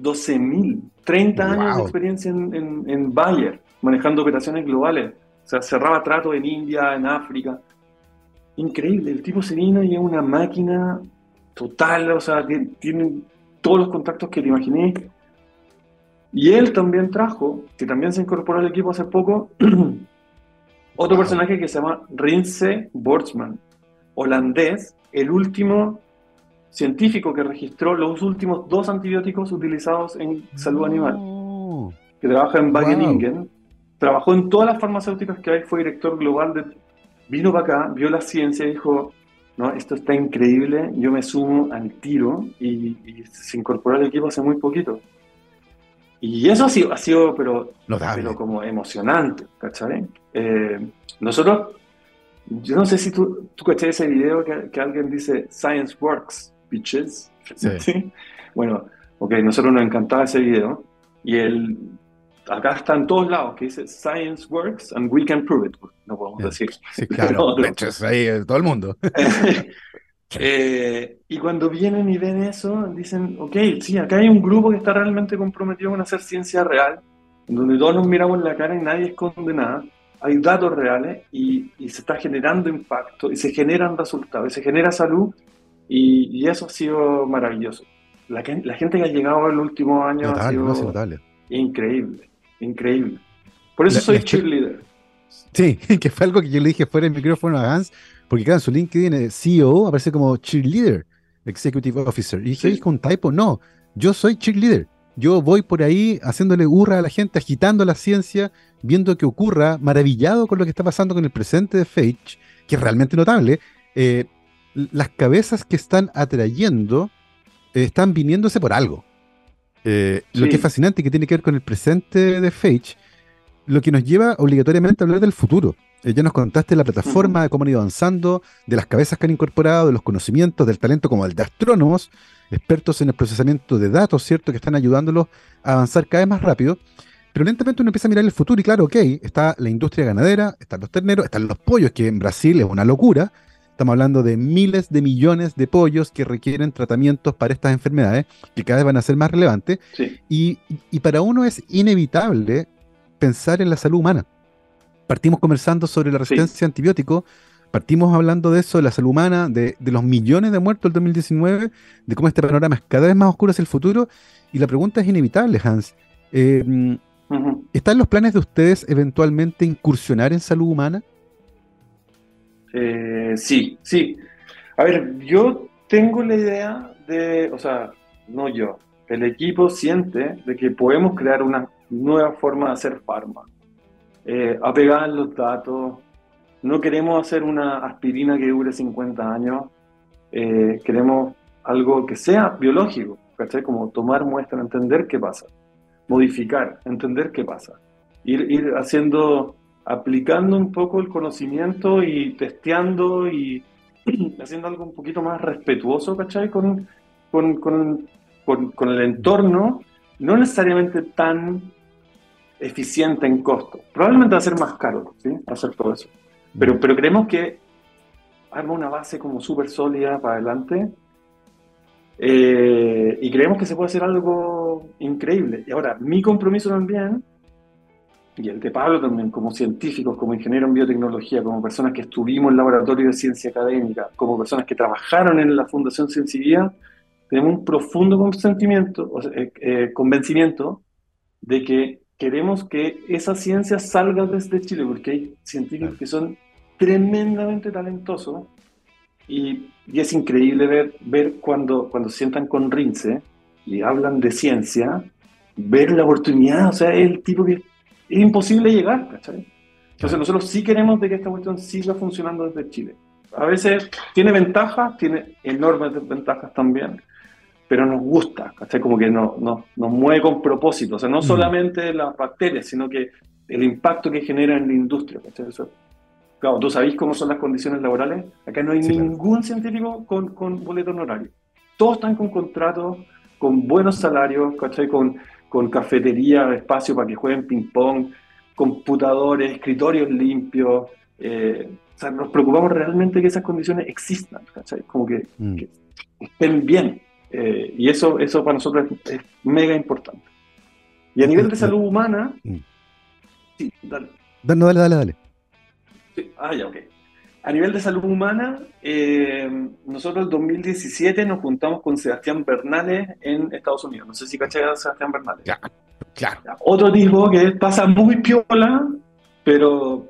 12.000, 30 años de experiencia en, en, Bayer, manejando operaciones globales. O sea, cerraba tratos en India, en África. Increíble, el tipo se vino y es una máquina total, o sea, tiene, tiene todos los contactos que te imaginé y él también trajo, que también se incorporó al equipo hace poco, *clears throat* otro personaje que se llama Rinse Bortsman, holandés, el último científico que registró los últimos dos antibióticos utilizados en salud animal, oh. que trabaja en Wageningen, trabajó en todas las farmacéuticas que hay, fue director global de... Vino para acá, vio la ciencia y dijo, no, esto está increíble, yo me sumo al tiro y se incorporó al equipo hace muy poquito. Y eso ha sido, ha sido pero, pero como emocionante, ¿cachai? Eh, nosotros, yo no sé si tú, tú cachai ese video que, que, alguien dice Science Works, bitches. *laughs* Sí. Bueno, ok, nosotros nos encantaba ese video. Y el, acá está en todos lados, que dice Science Works and we can prove it. No podemos decir.
Sí, claro, *laughs* ahí todo el mundo. *laughs*
Eh, y cuando vienen y ven eso, dicen, ok, sí, acá hay un grupo que está realmente comprometido con hacer ciencia real, donde todos nos miramos en la cara y nadie esconde nada, hay datos reales y, se está generando impacto y se generan resultados, y se genera salud y, eso ha sido maravilloso. La, la, gente que ha llegado el último año ha sido increíble, increíble. Por eso soy cheerleader.
Sí, *laughs* que fue algo que yo le dije fuera del micrófono a Hans, porque claro, en su LinkedIn eh, CEO aparece como cheerleader, executive officer. Y dije, ¿es un typo? No, yo soy cheerleader. Yo voy por ahí haciéndole hurra a la gente, agitando la ciencia, viendo que ocurra, maravillado con lo que está pasando con el presente de Fage, que es realmente notable. Eh, las cabezas que están atrayendo eh, están viniéndose por algo. Lo que es fascinante, que tiene que ver con el presente de Fage, lo que nos lleva obligatoriamente a hablar del futuro. Eh, ya nos contaste la plataforma, de cómo han ido avanzando, de las cabezas que han incorporado, de los conocimientos, del talento como el de astrónomos, expertos en el procesamiento de datos, ¿cierto? Que están ayudándolos a avanzar cada vez más rápido. Pero lentamente uno empieza a mirar el futuro y claro, ok, está la industria ganadera, están los terneros, están los pollos, que en Brasil es una locura. Estamos hablando de miles de millones de pollos que requieren tratamientos para estas enfermedades, que cada vez van a ser más relevantes. Y, y para uno es inevitable pensar en la salud humana partimos conversando sobre la resistencia a antibióticos, partimos hablando de eso, de la salud humana, de, los millones de muertos del 2019, de cómo este panorama es cada vez más oscuro hacia el futuro, y la pregunta es inevitable, Hans. Eh, ¿Están los planes de ustedes eventualmente incursionar en salud humana?
Eh, sí, sí. A ver, yo tengo la idea de, o sea, no yo, el equipo siente de que podemos crear una nueva forma de hacer farma eh, apegar los datos. No queremos hacer una aspirina que dure 50 años, eh, queremos algo que sea biológico, ¿cachai? Como tomar muestra, entender qué pasa, modificar, entender qué pasa, ir, ir haciendo, aplicando un poco el conocimiento y testeando y *clears throat* haciendo algo un poquito más respetuoso, ¿cachai? Con, con, con, con el entorno, no necesariamente tan eficiente en costo. Probablemente va a ser más caro, ¿sí? Hacer todo eso. Pero, pero creemos que arma una base como súper sólida para adelante eh, y creemos que se puede hacer algo increíble. Y ahora, mi compromiso también y el de Pablo también, como científicos, como ingenieros en biotecnología, como personas que estuvimos en laboratorio de ciencia académica, como personas que trabajaron en la Fundación Ciencia tenemos un profundo consentimiento, eh, eh, convencimiento de que queremos que esa ciencia salga desde Chile, porque hay científicos que son tremendamente talentosos y, y, es increíble ver, ver cuando, cuando se sientan con Rince y hablan de ciencia, ver la oportunidad, o sea, es el tipo que es imposible llegar, ¿cachai? Entonces nosotros sí queremos de que esta cuestión siga funcionando desde Chile. A veces tiene ventajas, tiene enormes desventajas también, pero nos gusta, ¿cachai? Como que no, no, nos mueve con propósito, o sea, no mm. solamente las bacterias, sino que el impacto que genera en la industria, ¿cachai? Eso, claro, tú sabéis cómo son las condiciones laborales, acá no hay ningún científico con, con boleto honorario, todos están con contratos, con buenos salarios, ¿cachai? Con con cafetería, espacio para que jueguen ping-pong, computadores, escritorios limpios. Eh, o sea, nos preocupamos realmente que esas condiciones existan, ¿cachai? Como que, mm. estén bien. Eh, y eso, eso para nosotros es, mega importante. Y a nivel de salud humana, mm. sí, dale.
No, dale, dale, dale.
Ah, ya, ok. A nivel de salud humana, eh, nosotros en 2017 nos juntamos con Sebastián Bernales en Estados Unidos. No sé si caché a Sebastián Bernales.
Ya, claro.
Otro tipo que pasa muy piola, pero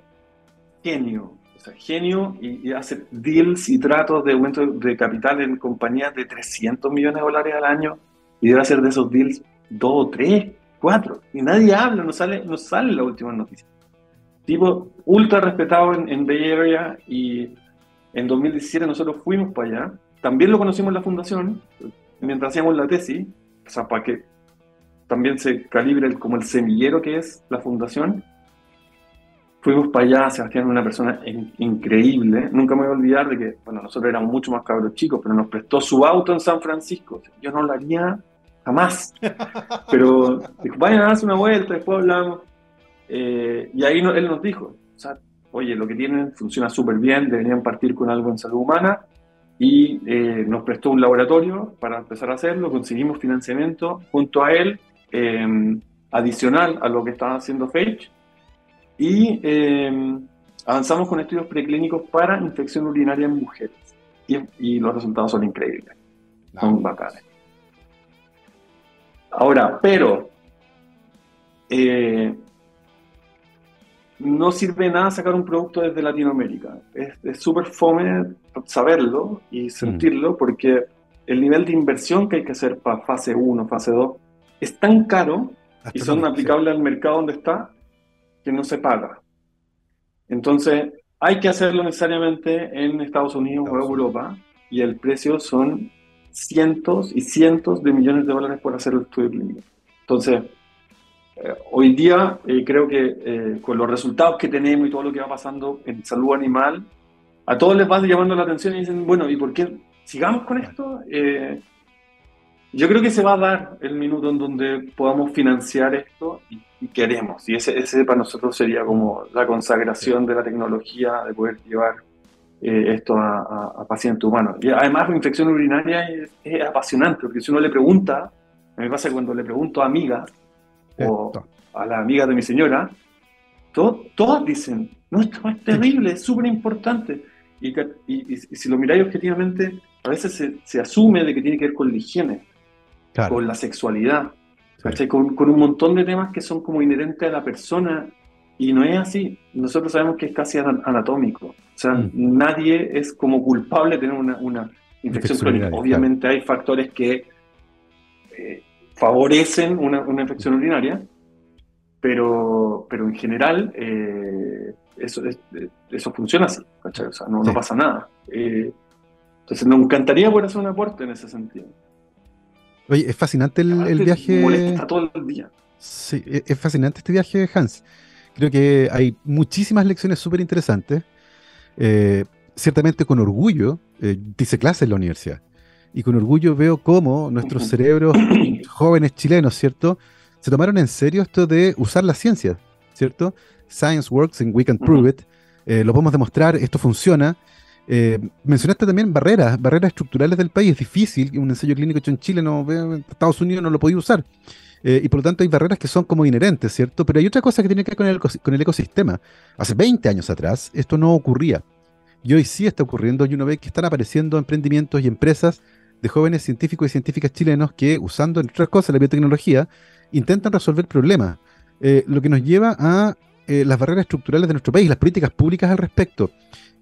genio. O sea, genio y, hace deals y tratos de aumento de capital en compañías de 300 millones de dólares al año y debe hacer de esos deals dos, tres, cuatro. Y nadie habla, no sale, no sale la última noticia tipo ultra respetado en, Bay Area y en 2017 nosotros fuimos para allá. También lo conocimos en la fundación mientras hacíamos la tesis, o sea, para que también se calibre como el semillero que es la fundación. Fuimos para allá, Sebastián es una persona increíble. Nunca me voy a olvidar de que, bueno, nosotros éramos mucho más cabros chicos, pero nos prestó su auto en San Francisco. Yo no lo haría jamás. *laughs* Pero dijo, vayan a darse una vuelta, después hablamos. Eh, y ahí él nos dijo, oye, lo que tienen funciona súper bien, deberían partir con algo en salud humana. Y eh, nos prestó un laboratorio para empezar a hacerlo, conseguimos financiamiento junto a él, em, adicional a lo que estaba haciendo Fage. Y em, avanzamos con estudios preclínicos para infección urinaria en mujeres. Y, los resultados son increíbles, son bacanes. Ahora, pero eh, no sirve nada sacar un producto desde Latinoamérica. Es súper fome saberlo y mm. sentirlo porque el nivel de inversión que hay que hacer para fase 1, fase 2, es tan caro y son aplicables al mercado donde está que no se paga. Entonces, hay que hacerlo necesariamente en Estados Unidos o Europa y el precio son cientos y cientos de millones de dólares por hacer el estudio clínico. Entonces, eh, hoy día eh, creo que eh, con los resultados que tenemos y todo lo que va pasando en salud animal, a todos les va llamando la atención y dicen, bueno, ¿y por qué sigamos con esto? yo creo que se va a dar el minuto en donde podamos financiar esto y, queremos. Y ese, ese, para nosotros sería como la consagración de la tecnología, de poder llevar esto a, pacientes humanos. Y además la infección urinaria es, es apasionante, porque si uno le pregunta, a me pasa cuando le pregunto a amigas, o a la amiga de mi señora, todas dicen, no, esto es terrible, es súper importante. Y, si lo miráis objetivamente, a veces se, asume de que tiene que ver con la higiene, con la sexualidad, con, un montón de temas que son como inherentes a la persona y no es así. Nosotros sabemos que es casi anatómico. O sea, mm. nadie es como culpable de tener una, infección crónica. Obviamente hay factores que eh, favorecen una, infección urinaria, pero, pero en general eh, eso, eso funciona así, O sea, no, pasa nada. Eh, entonces me encantaría poder hacer un aporte en ese sentido.
Oye, es fascinante el, viaje.
Molesta todo el día.
Sí, e, es fascinante este viaje, Hans. Creo que hay muchísimas lecciones súper interesantes. Eh, ciertamente con orgullo, dice clase en la universidad y con orgullo veo cómo nuestros cerebros *clears throat* jóvenes chilenos, ¿cierto? Se tomaron en serio esto de usar la ciencia, ¿cierto? Science works and we can prove it. Eh, lo podemos demostrar, esto funciona. Eh, mencionaste también barreras, barreras estructurales del país. Es difícil, un ensayo clínico hecho en Chile, no, en Estados Unidos no lo podía usar. eh, y por lo tanto hay barreras que son como inherentes, ¿cierto? Pero hay otra cosa que tiene que ver con el, con el ecosistema. Hace 20 años atrás esto no ocurría. Y hoy sí está ocurriendo y uno ve que están apareciendo emprendimientos y empresas de jóvenes científicos y científicas chilenos que, usando, entre otras cosas, la biotecnología, intentan resolver problemas. Eh, lo que nos lleva a eh, las barreras estructurales de nuestro país, las políticas públicas al respecto.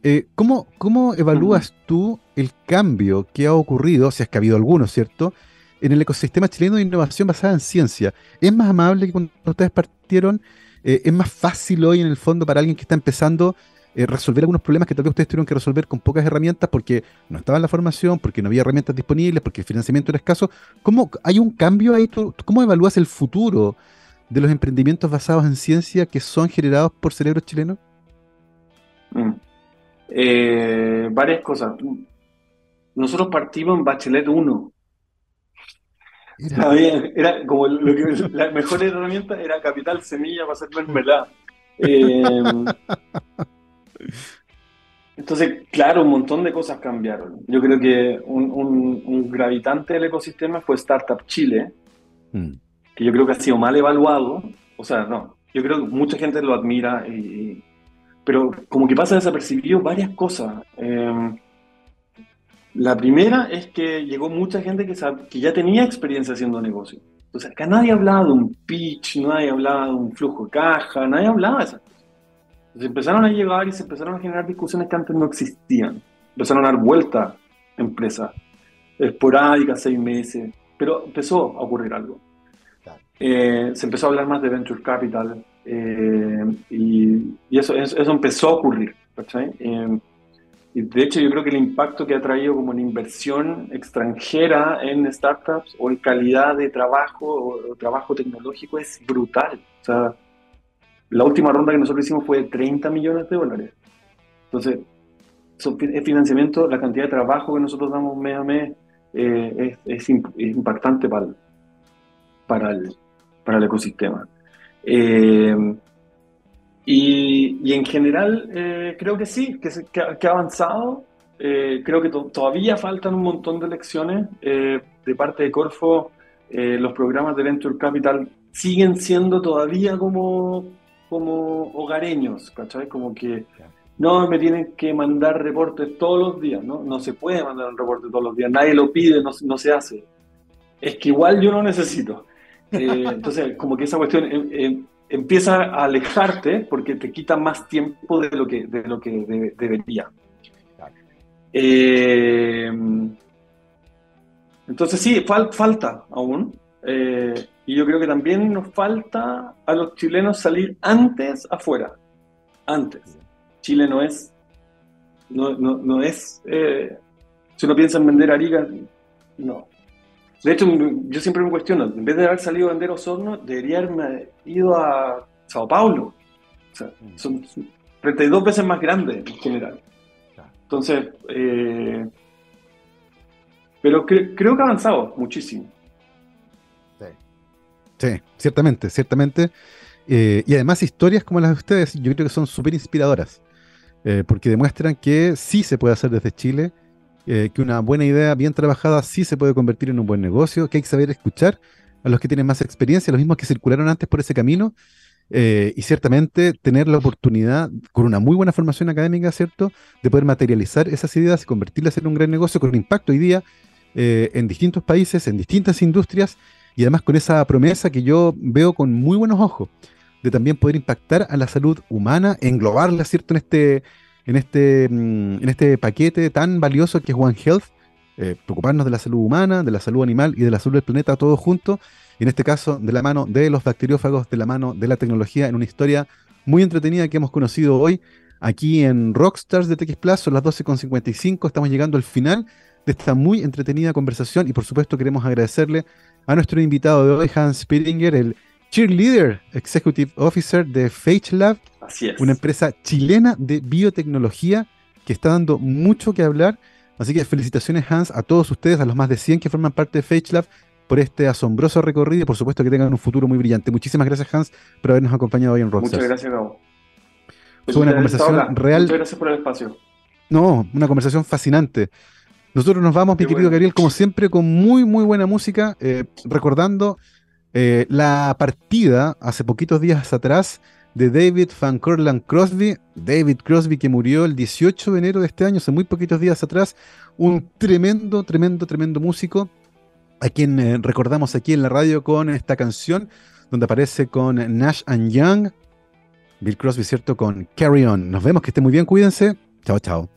Eh, ¿cómo, ¿Cómo evalúas tú el cambio que ha ocurrido, si es que ha habido alguno, ¿cierto?, en el ecosistema chileno de innovación basada en ciencia. ¿Es más amable que cuando ustedes partieron? ¿Es más fácil hoy, en el fondo, para alguien que está empezando eh, resolver algunos problemas que tal vez ustedes tuvieron que resolver con pocas herramientas porque no estaba en la formación, porque no había herramientas disponibles, porque el financiamiento era escaso. ¿Cómo hay un cambio ahí? ¿Cómo evalúas el futuro de los emprendimientos basados en ciencia que son generados por cerebros chilenos?
Mm. Eh, varias cosas. Nosotros partimos en Bachelet 1. Era, como la mejor herramienta era capital semilla para hacer mermelada. *laughs* Eh, entonces, claro, un montón de cosas cambiaron. Yo creo que un, gravitante del ecosistema fue Startup Chile, mm. que yo creo que ha sido mal evaluado. O sea, no, yo creo que mucha gente lo admira, pero como que pasa desapercibido varias cosas. Em, la primera es que llegó mucha gente que, que ya tenía experiencia haciendo negocio. Entonces, acá nadie hablaba de un pitch, nadie hablaba de un flujo de caja, nadie hablaba de esas se empezaron a llegar y se empezaron a generar discusiones que antes no existían. Empezaron a dar vueltas empresas, esporádicas, seis meses, pero empezó a ocurrir algo. Eh, se empezó a hablar más de venture capital eh, y, eso, eso, empezó a ocurrir. Eh, y de hecho yo creo que el impacto que ha traído como una inversión extranjera en startups o en calidad de trabajo o, o trabajo tecnológico es brutal. O sea, la última ronda que nosotros hicimos fue de 30 millones de dólares. Entonces, es financiamiento, la cantidad de trabajo que nosotros damos mes a mes eh, es, impactante para el, para el, para el ecosistema. Eh, y, en general, eh, creo que sí, que, ha avanzado. creo que todavía faltan un montón de lecciones de parte de Corfo. los programas de Venture Capital siguen siendo todavía como como hogareños, ¿cachai? Como que no me tienen que mandar reportes todos los días, ¿no? No se puede mandar un reporte todos los días, nadie lo pide, no, no se hace. Es que igual yo no necesito. Eh, *laughs* entonces, como que esa cuestión em, em, empieza a alejarte porque te quita más tiempo de lo que, de lo que debería. Eh, entonces sí, falta aún. Y yo creo que también nos falta a los chilenos salir antes afuera. Antes. Chile no es. No, no, es. Eh, si uno piensa en vender Arica, no. De hecho, yo siempre me cuestiono, en vez de haber salido a vender Osorno, debería haberme ido a Sao Paulo. O sea, mm. son 32 veces más grandes en general. Entonces, eh, pero creo que ha avanzado muchísimo.
Sí, ciertamente, ciertamente. Eh, y además historias como las de ustedes, yo creo que son súper inspiradoras, eh, porque demuestran que sí se puede hacer desde Chile, eh, que una buena idea bien trabajada sí se puede convertir en un buen negocio, que hay que saber escuchar a los que tienen más experiencia, los mismos que circularon antes por ese camino, y ciertamente tener la oportunidad, con una muy buena formación académica, ¿cierto?, de poder materializar esas ideas y convertirlas en un gran negocio con impacto hoy día en distintos países, en distintas industrias y además con esa promesa que yo veo con muy buenos ojos, de también poder impactar a la salud humana, englobarla, ¿cierto?, en este, en este, mm, en este paquete tan valioso que es One Health, eh, preocuparnos de la salud humana, de la salud animal y de la salud del planeta todos juntos, y en este caso de la mano de los bacteriófagos, de la mano de la tecnología, en una historia muy entretenida que hemos conocido hoy aquí en Rockstars de TX Plus, son las 12.55, estamos llegando al final de esta muy entretenida conversación y por supuesto queremos agradecerle a nuestro invitado de hoy, Hans Spittinger, el Cheerleader Executive Officer de Lab,
Así es.
una empresa chilena de biotecnología que está dando mucho que hablar. Así que felicitaciones, Hans, a todos ustedes, a los más de 100 que forman parte de Lab, por este asombroso recorrido y por supuesto que tengan un futuro muy brillante. Muchísimas gracias, Hans, por habernos acompañado hoy en Rockstar.
Muchas gracias, Gabo.
Fue una conversación real.
Muchas gracias por el espacio.
No, una conversación fascinante. Nosotros nos vamos, mi querido Gabriel, como siempre, con muy, muy buena música, eh, recordando eh, la partida hace poquitos días atrás de David Van Corland Crosby. David Crosby que murió el 18 de enero de este año, hace muy poquitos días atrás. Un tremendo, tremendo, tremendo músico a quien eh, recordamos aquí en la radio con esta canción donde aparece con Nash and Young. Bill Crosby, ¿cierto? Con Carry On. Nos vemos, que esté muy bien, cuídense. Chao, chao.